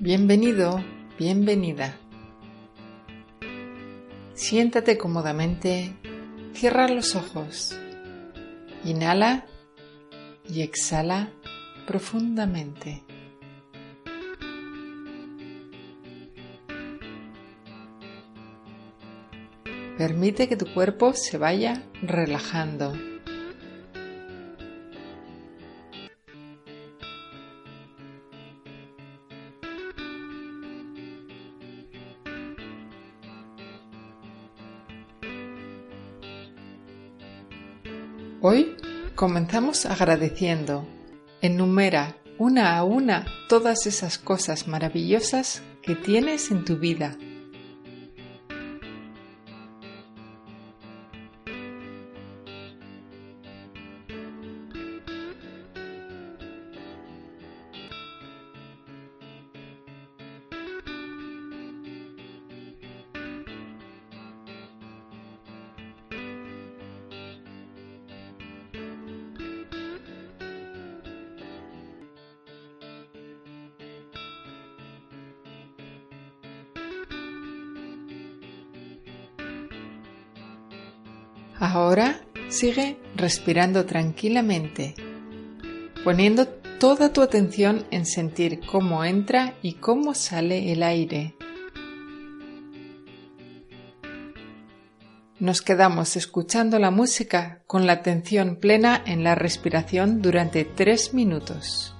Bienvenido, bienvenida. Siéntate cómodamente, cierra los ojos, inhala y exhala profundamente. Permite que tu cuerpo se vaya relajando. Hoy comenzamos agradeciendo. Enumera una a una todas esas cosas maravillosas que tienes en tu vida. Ahora sigue respirando tranquilamente, poniendo toda tu atención en sentir cómo entra y cómo sale el aire. Nos quedamos escuchando la música con la atención plena en la respiración durante tres minutos.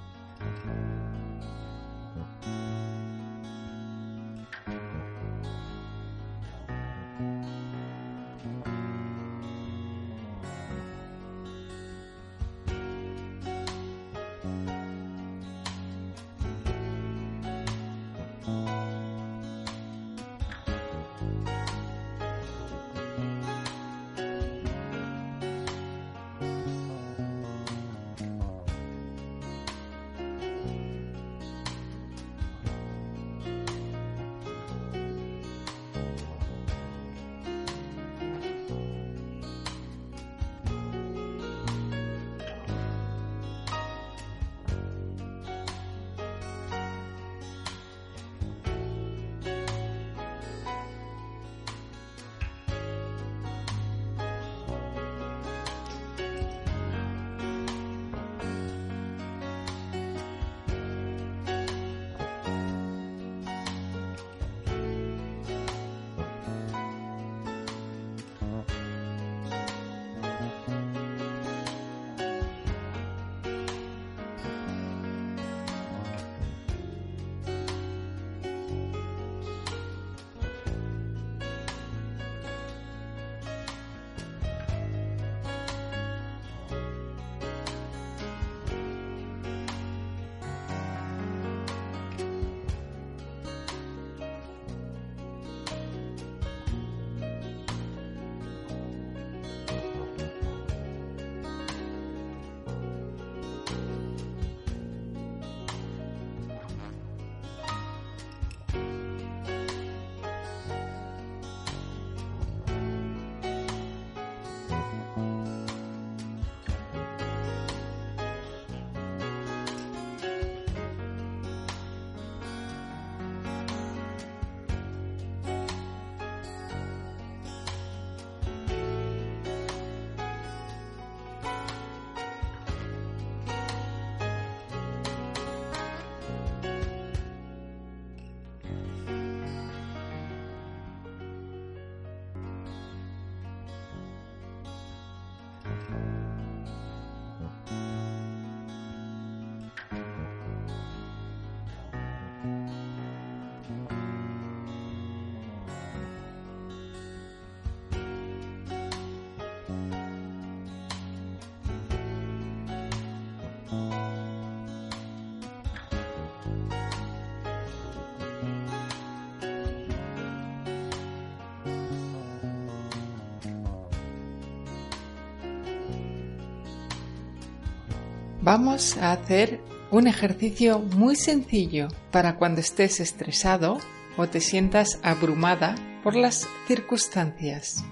Vamos a hacer un ejercicio muy sencillo para cuando estés estresado o te sientas abrumada por las circunstancias.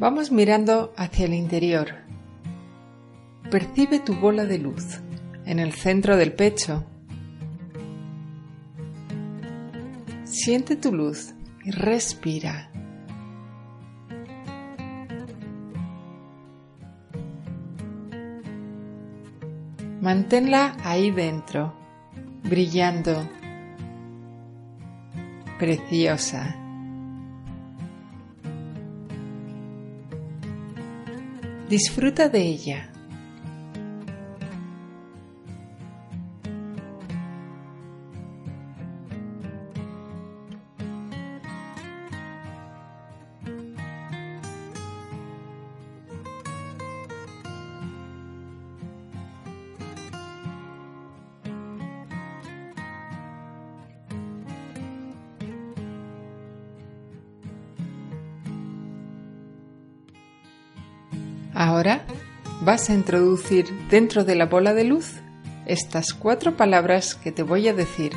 Vamos mirando hacia el interior. Percibe tu bola de luz en el centro del pecho. Siente tu luz y respira. Manténla ahí dentro, brillando, preciosa. Disfruta de ella. Ahora vas a introducir dentro de la bola de luz estas cuatro palabras que te voy a decir.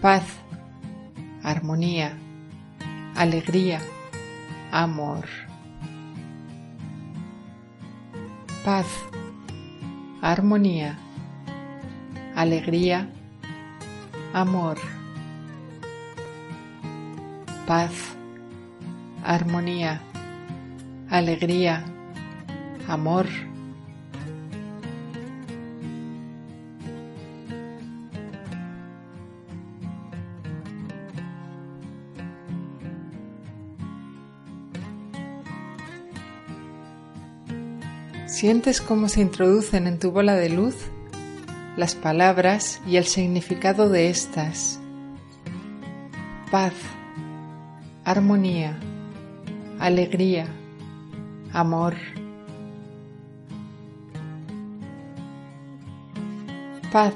Paz, armonía, alegría, amor. Paz, armonía, alegría, amor. Paz, armonía, alegría, amor. ¿Sientes cómo se introducen en tu bola de luz las palabras y el significado de estas? Paz, armonía, alegría, amor. Paz,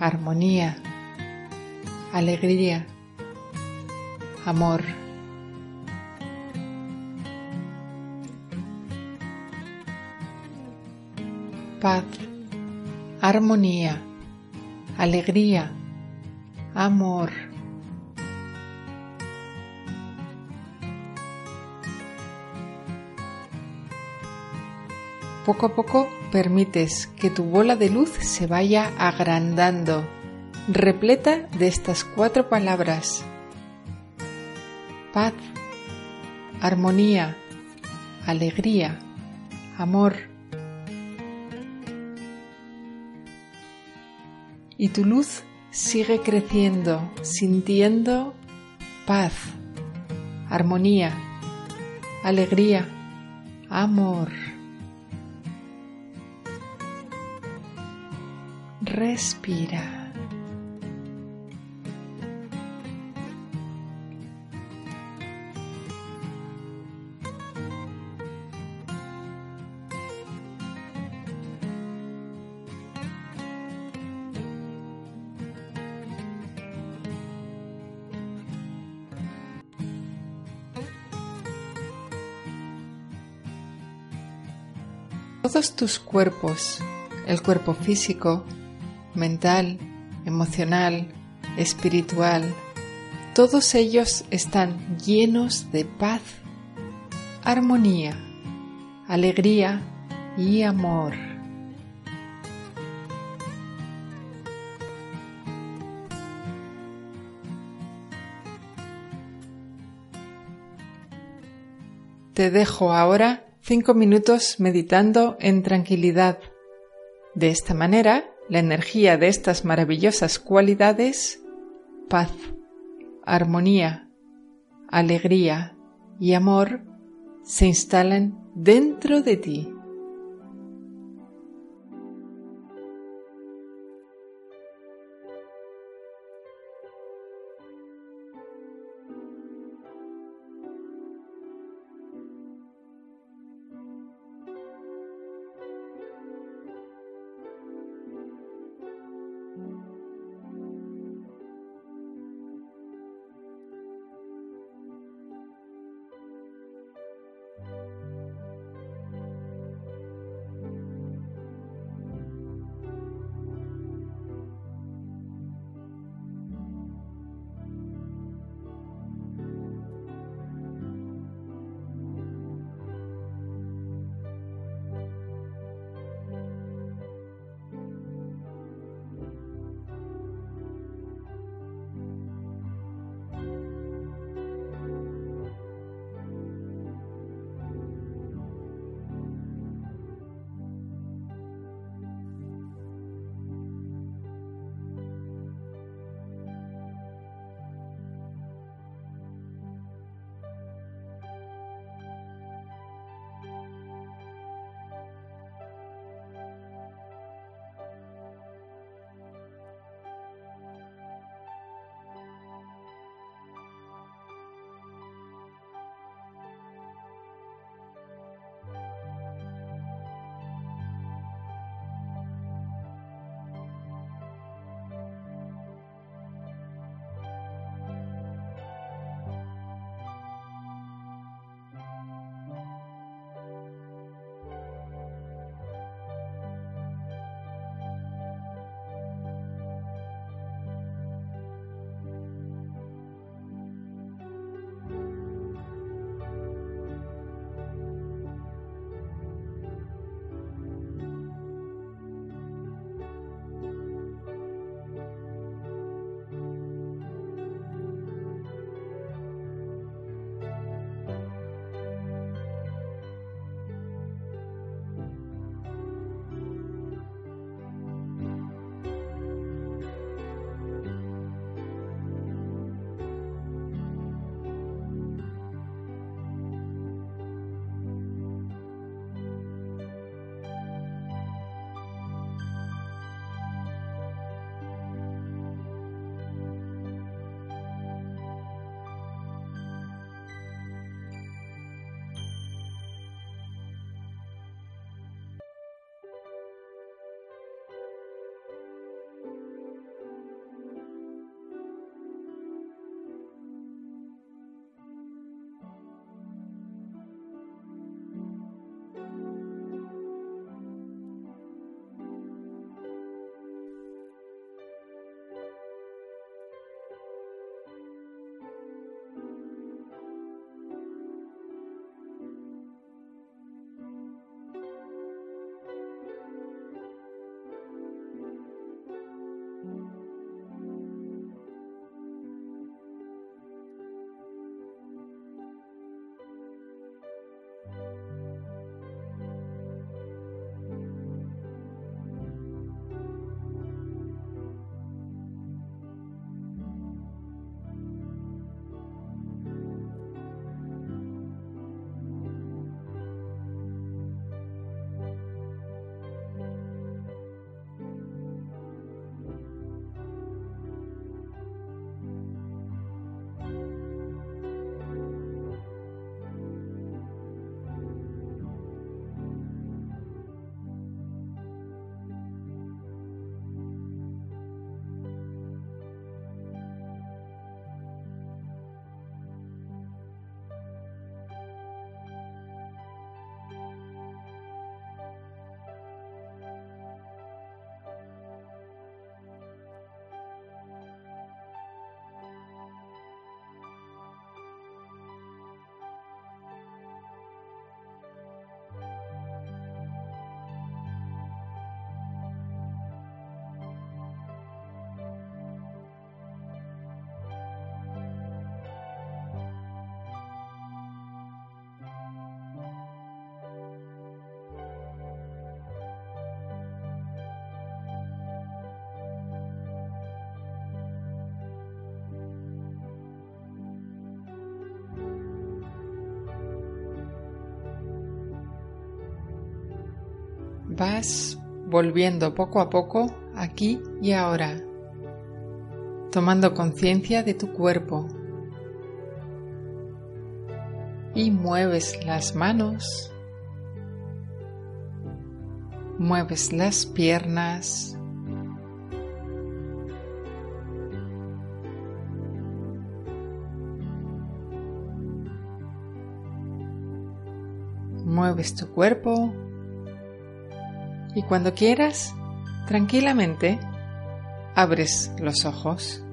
armonía, alegría, amor. Paz, armonía, alegría, amor. Poco a poco permites que tu bola de luz se vaya agrandando, repleta de estas cuatro palabras. Paz, armonía, alegría, amor. Y tu luz sigue creciendo, sintiendo paz, armonía, alegría, amor. Respira. Todos tus cuerpos, el cuerpo físico, mental, emocional, espiritual, todos ellos están llenos de paz, armonía, alegría y amor. Te dejo ahora cinco minutos meditando en tranquilidad. De esta manera la energía de estas maravillosas cualidades, paz, armonía, alegría y amor, se instalan dentro de ti. Vas volviendo poco a poco aquí y ahora, tomando conciencia de tu cuerpo. Y mueves las manos, mueves las piernas, mueves tu cuerpo y cuando quieras, tranquilamente, abres los ojos.